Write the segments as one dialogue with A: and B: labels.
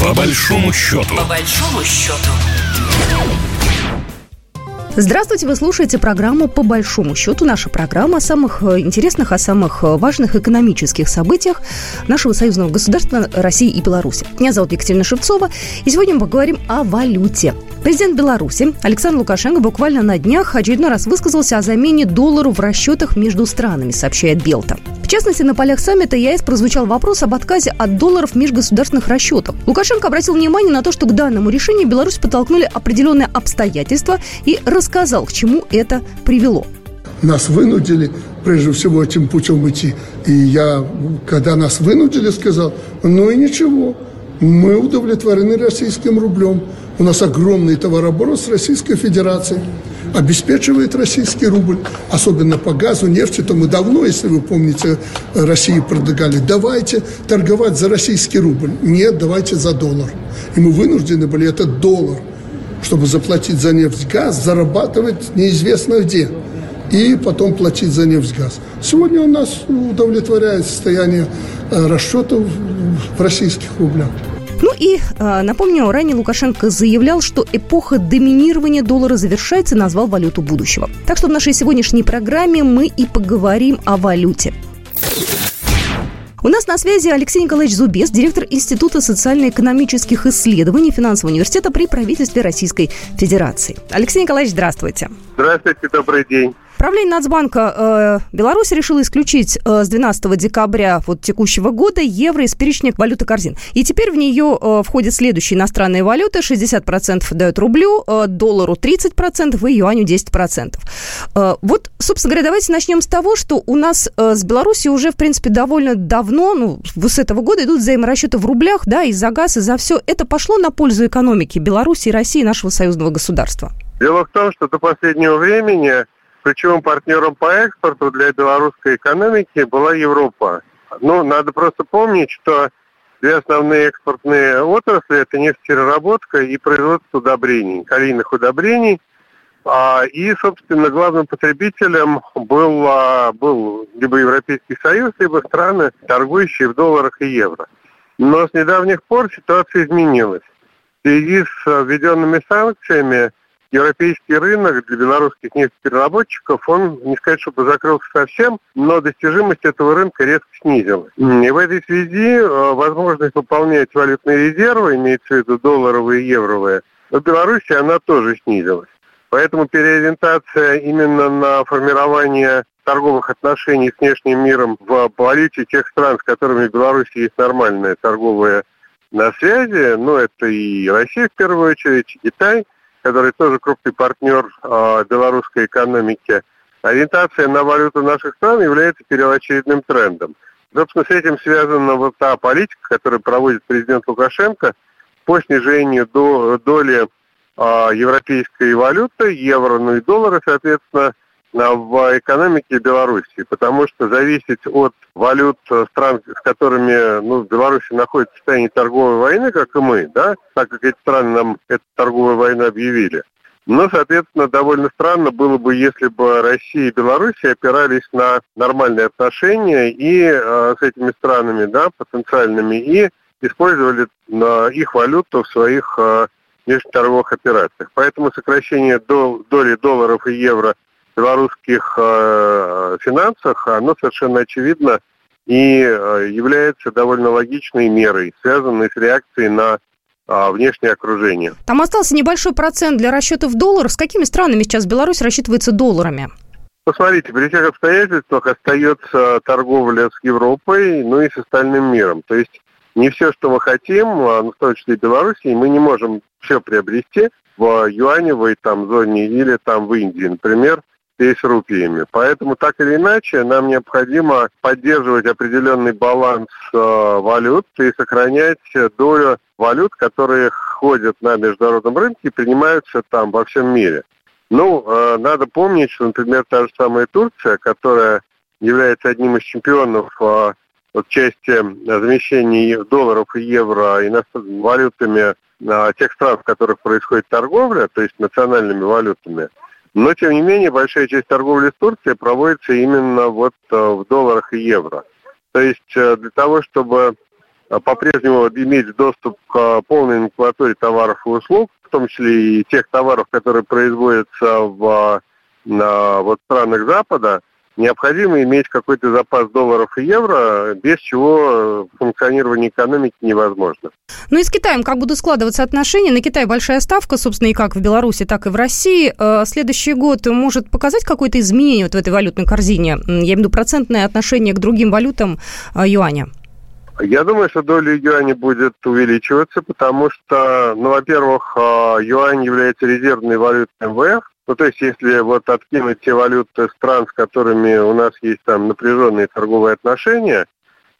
A: По большому счету.
B: По большому счету.
C: Здравствуйте, вы слушаете программу «По большому счету». Наша программа о самых э, интересных, о самых э, важных экономических событиях нашего союзного государства России и Беларуси. Меня зовут Екатерина Шевцова, и сегодня мы поговорим о валюте. Президент Беларуси Александр Лукашенко буквально на днях очередной раз высказался о замене доллару в расчетах между странами, сообщает Белта. В частности, на полях саммита ЕС прозвучал вопрос об отказе от долларов в межгосударственных расчетах. Лукашенко обратил внимание на то, что к данному решению Беларусь подтолкнули определенные обстоятельства и рассказал, к чему это привело.
D: Нас вынудили, прежде всего, этим путем идти. И я, когда нас вынудили, сказал, ну и ничего, мы удовлетворены российским рублем. У нас огромный товарооборот с Российской Федерацией обеспечивает российский рубль, особенно по газу, нефти, то мы давно, если вы помните, России предлагали, давайте торговать за российский рубль. Нет, давайте за доллар. И мы вынуждены были этот доллар, чтобы заплатить за нефть, газ, зарабатывать неизвестно где. И потом платить за нефть, газ. Сегодня у нас удовлетворяет состояние э, расчетов в российских рублях.
C: Ну и э, напомню, ранее Лукашенко заявлял, что эпоха доминирования доллара завершается и назвал валюту будущего. Так что в нашей сегодняшней программе мы и поговорим о валюте. У нас на связи Алексей Николаевич Зубес, директор Института социально-экономических исследований Финансового университета при правительстве Российской Федерации. Алексей Николаевич, здравствуйте.
E: Здравствуйте, добрый день.
C: Правление Нацбанка э, Беларуси решило исключить э, с 12 декабря вот, текущего года евро из перечня валюты корзин. И теперь в нее э, входят следующие иностранные валюты. 60% дают рублю, э, доллару 30% и юаню 10%. Э, вот, собственно говоря, давайте начнем с того, что у нас э, с Беларусью уже, в принципе, довольно давно, ну, с этого года идут взаиморасчеты в рублях, да, и за газ, и за все. Это пошло на пользу экономики Беларуси России, нашего союзного государства?
E: Дело в том, что до последнего времени Ключевым партнером по экспорту для белорусской экономики была Европа. Ну, надо просто помнить, что две основные экспортные отрасли – это нефтепереработка и производство удобрений, калийных удобрений. А, и, собственно, главным потребителем был, а, был либо Европейский Союз, либо страны, торгующие в долларах и евро. Но с недавних пор ситуация изменилась. В связи с введенными санкциями европейский рынок для белорусских нефтепереработчиков, он, не сказать, чтобы закрылся совсем, но достижимость этого рынка резко снизилась. И в этой связи э, возможность выполнять валютные резервы, имеется в виду долларовые и евровые, в Беларуси она тоже снизилась. Поэтому переориентация именно на формирование торговых отношений с внешним миром в валюте тех стран, с которыми в Беларуси есть нормальная торговая на связи, ну это и Россия в первую очередь, и Китай – который тоже крупный партнер э, белорусской экономики, ориентация на валюту наших стран является первоочередным трендом. Собственно, с этим связана вот та политика, которую проводит президент Лукашенко по снижению до, доли э, европейской валюты, евро, ну и доллара, соответственно, в экономике Беларуси, потому что зависеть от валют стран, с которыми ну, Беларусь находится в состоянии торговой войны, как и мы, да, так как эти страны нам эту торговую войну объявили. Но, соответственно, довольно странно было бы, если бы Россия и Беларусь опирались на нормальные отношения и э, с этими странами, да, потенциальными, и использовали э, их валюту в своих э, межторговых операциях. Поэтому сокращение дол- доли долларов и евро белорусских э, финансах, оно совершенно очевидно и э, является довольно логичной мерой, связанной с реакцией на э, внешнее окружение.
C: Там остался небольшой процент для расчетов долларов. С какими странами сейчас Беларусь рассчитывается долларами?
E: Посмотрите, при всех обстоятельствах остается торговля с Европой, ну и с остальным миром. То есть не все, что мы хотим, а, ну, в том числе и Беларуси, мы не можем все приобрести в юаневой там зоне или там в Индии, например, и с рупиями. Поэтому так или иначе нам необходимо поддерживать определенный баланс э, валют и сохранять долю валют, которые ходят на международном рынке и принимаются там во всем мире. Ну, э, надо помнить, что, например, та же самая Турция, которая является одним из чемпионов э, в части замещения долларов и евро валютами э, тех стран, в которых происходит торговля, то есть национальными валютами, но, тем не менее, большая часть торговли с Турцией проводится именно вот э, в долларах и евро. То есть э, для того, чтобы по-прежнему иметь доступ к полной номенклатуре товаров и услуг, в том числе и тех товаров, которые производятся в на вот странах Запада, необходимо иметь какой-то запас долларов и евро, без чего функционирование экономики невозможно.
C: Ну и с Китаем как будут складываться отношения? На Китай большая ставка, собственно, и как в Беларуси, так и в России. Э, следующий год может показать какое-то изменение вот в этой валютной корзине? Я имею в виду процентное отношение к другим валютам э, юаня.
E: Я думаю, что доля юаня будет увеличиваться, потому что, ну, во-первых, э, юань является резервной валютой МВФ, ну, то есть, если вот откинуть те валюты стран, с которыми у нас есть там напряженные торговые отношения,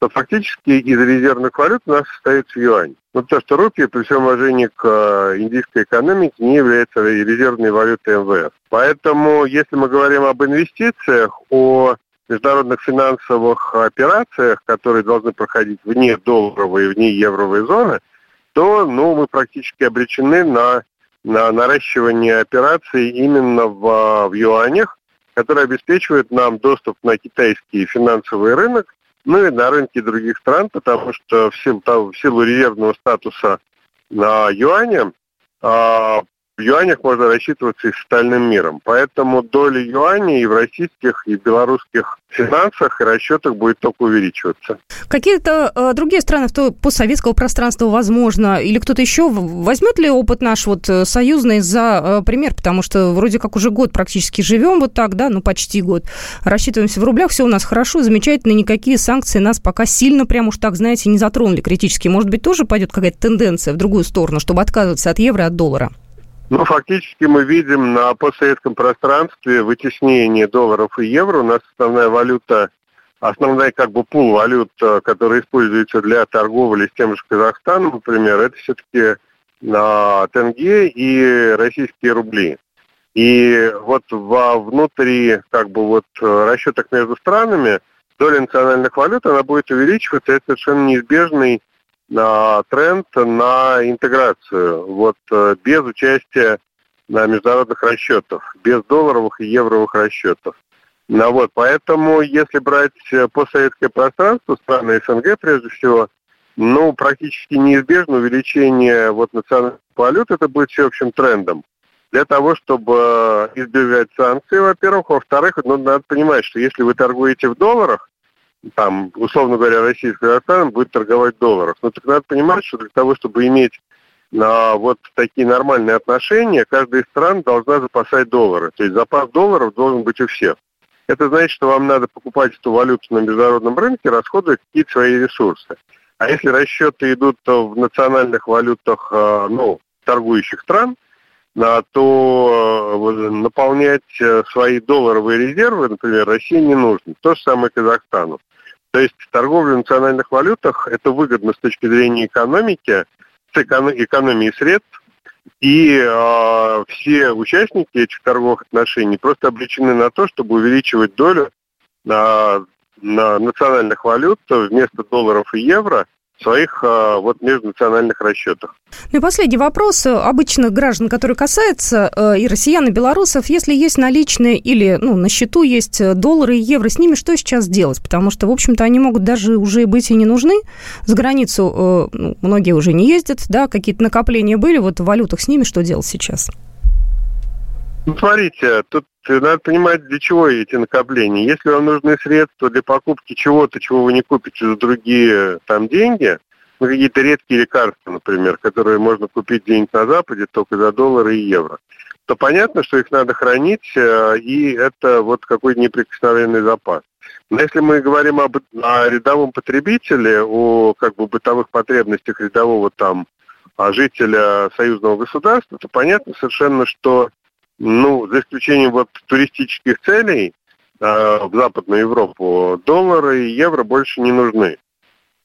E: то фактически из резервных валют у нас остается юань. Ну, то, что рупия, при всем уважении к э, индийской экономике, не является резервной валютой МВФ. Поэтому, если мы говорим об инвестициях, о международных финансовых операциях, которые должны проходить вне долларовой и вне евровой зоны, то ну, мы практически обречены на на наращивание операций именно в, в юанях, которые обеспечивают нам доступ на китайский финансовый рынок, ну и на рынки других стран, потому что в силу, в силу резервного статуса на юане а, в юанях можно рассчитываться и с остальным миром. Поэтому доля юаней и в российских, и в белорусских финансах и расчетах будет только увеличиваться.
C: Какие-то э, другие страны то постсоветского пространства, возможно, или кто-то еще возьмет ли опыт наш вот э, союзный за э, пример? Потому что вроде как уже год практически живем вот так, да, ну почти год. Рассчитываемся в рублях, все у нас хорошо, замечательно, никакие санкции нас пока сильно прям уж так, знаете, не затронули критически. Может быть, тоже пойдет какая-то тенденция в другую сторону, чтобы отказываться от евро от доллара?
E: Ну, фактически мы видим на постсоветском пространстве вытеснение долларов и евро. У нас основная валюта, основная как бы пул валют, э, который используется для торговли с тем же Казахстаном, например, это все-таки на тенге и российские рубли. И вот во внутри как бы вот расчетах между странами доля национальных валют, она будет увеличиваться, это совершенно неизбежный тренд на интеграцию, вот э, без участия на международных расчетах, без долларовых и евровых расчетов. Ну, вот, поэтому, если брать э, постсоветское пространство, страны СНГ прежде всего, ну, практически неизбежно увеличение вот национальных валют, это будет всеобщим трендом. Для того, чтобы избежать санкций, во-первых. Во-вторых, ну, надо понимать, что если вы торгуете в долларах, там, условно говоря, Россия с Казахстаном будет торговать в. Но так надо понимать, что для того, чтобы иметь на вот такие нормальные отношения, каждая из стран должна запасать доллары. То есть запас долларов должен быть у всех. Это значит, что вам надо покупать эту валюту на международном рынке, расходуя какие-то свои ресурсы. А если расчеты идут в национальных валютах, э, ну, торгующих стран, то э, наполнять э, свои долларовые резервы, например, России не нужно. То же самое Казахстану. То есть торговля в национальных валютах – это выгодно с точки зрения экономики, с экономии средств, и э, все участники этих торговых отношений просто обречены на то, чтобы увеличивать долю на, на национальных валют вместо долларов и евро – своих а, вот межнациональных расчетах.
C: Ну и последний вопрос обычных граждан, который касается э, и россиян, и белорусов. Если есть наличные или ну, на счету есть доллары и евро, с ними что сейчас делать? Потому что, в общем-то, они могут даже уже быть и не нужны. За границу э, ну, многие уже не ездят, да, какие-то накопления были, вот в валютах с ними что делать сейчас?
E: Ну, смотрите, тут надо понимать, для чего эти накопления. Если вам нужны средства для покупки чего-то, чего вы не купите за другие там деньги, ну, какие-то редкие лекарства, например, которые можно купить где-нибудь на Западе только за доллары и евро, то понятно, что их надо хранить, э, и это вот какой-то неприкосновенный запас. Но если мы говорим об, о рядовом потребителе, о как бы бытовых потребностях рядового там жителя союзного государства, то понятно совершенно, что ну, за исключением вот туристических целей э, в Западную Европу, доллары и евро больше не нужны.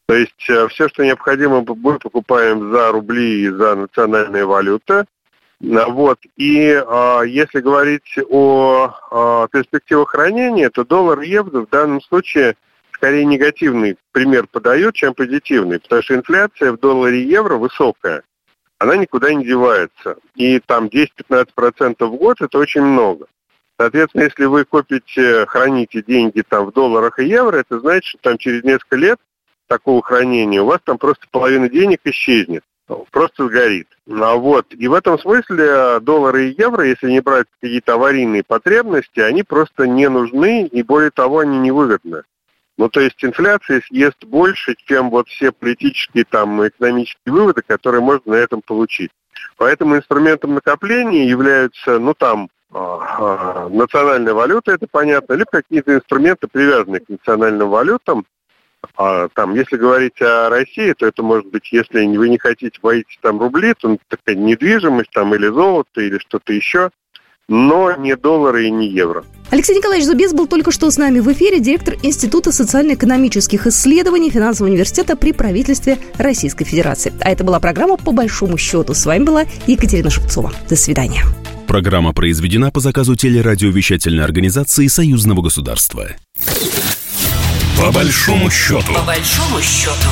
E: То есть э, все, что необходимо, мы покупаем за рубли и за национальные валюты. Вот. И э, если говорить о э, перспективах хранения, то доллар и евро в данном случае скорее негативный пример подает, чем позитивный, потому что инфляция в долларе и евро высокая она никуда не девается. И там 10-15% в год – это очень много. Соответственно, если вы копите, храните деньги там в долларах и евро, это значит, что там через несколько лет такого хранения, у вас там просто половина денег исчезнет просто сгорит. А вот. И в этом смысле доллары и евро, если не брать какие-то аварийные потребности, они просто не нужны, и более того, они невыгодны. Ну, то есть инфляция съест больше, чем вот все политические там экономические выводы, которые можно на этом получить. Поэтому инструментом накопления являются, ну, там, а, а, национальная валюта, это понятно, либо какие-то инструменты, привязанные к национальным валютам, а, там, если говорить о России, то это может быть, если вы не хотите боитесь там рубли, то такая недвижимость там или золото, или что-то еще, но не доллары и не евро.
C: Алексей Николаевич Зубец был только что с нами в эфире, директор Института социально-экономических исследований Финансового университета при правительстве Российской Федерации. А это была программа «По большому счету». С вами была Екатерина Шевцова. До свидания.
A: Программа произведена по заказу телерадиовещательной организации Союзного государства. По большому счету. По большому счету.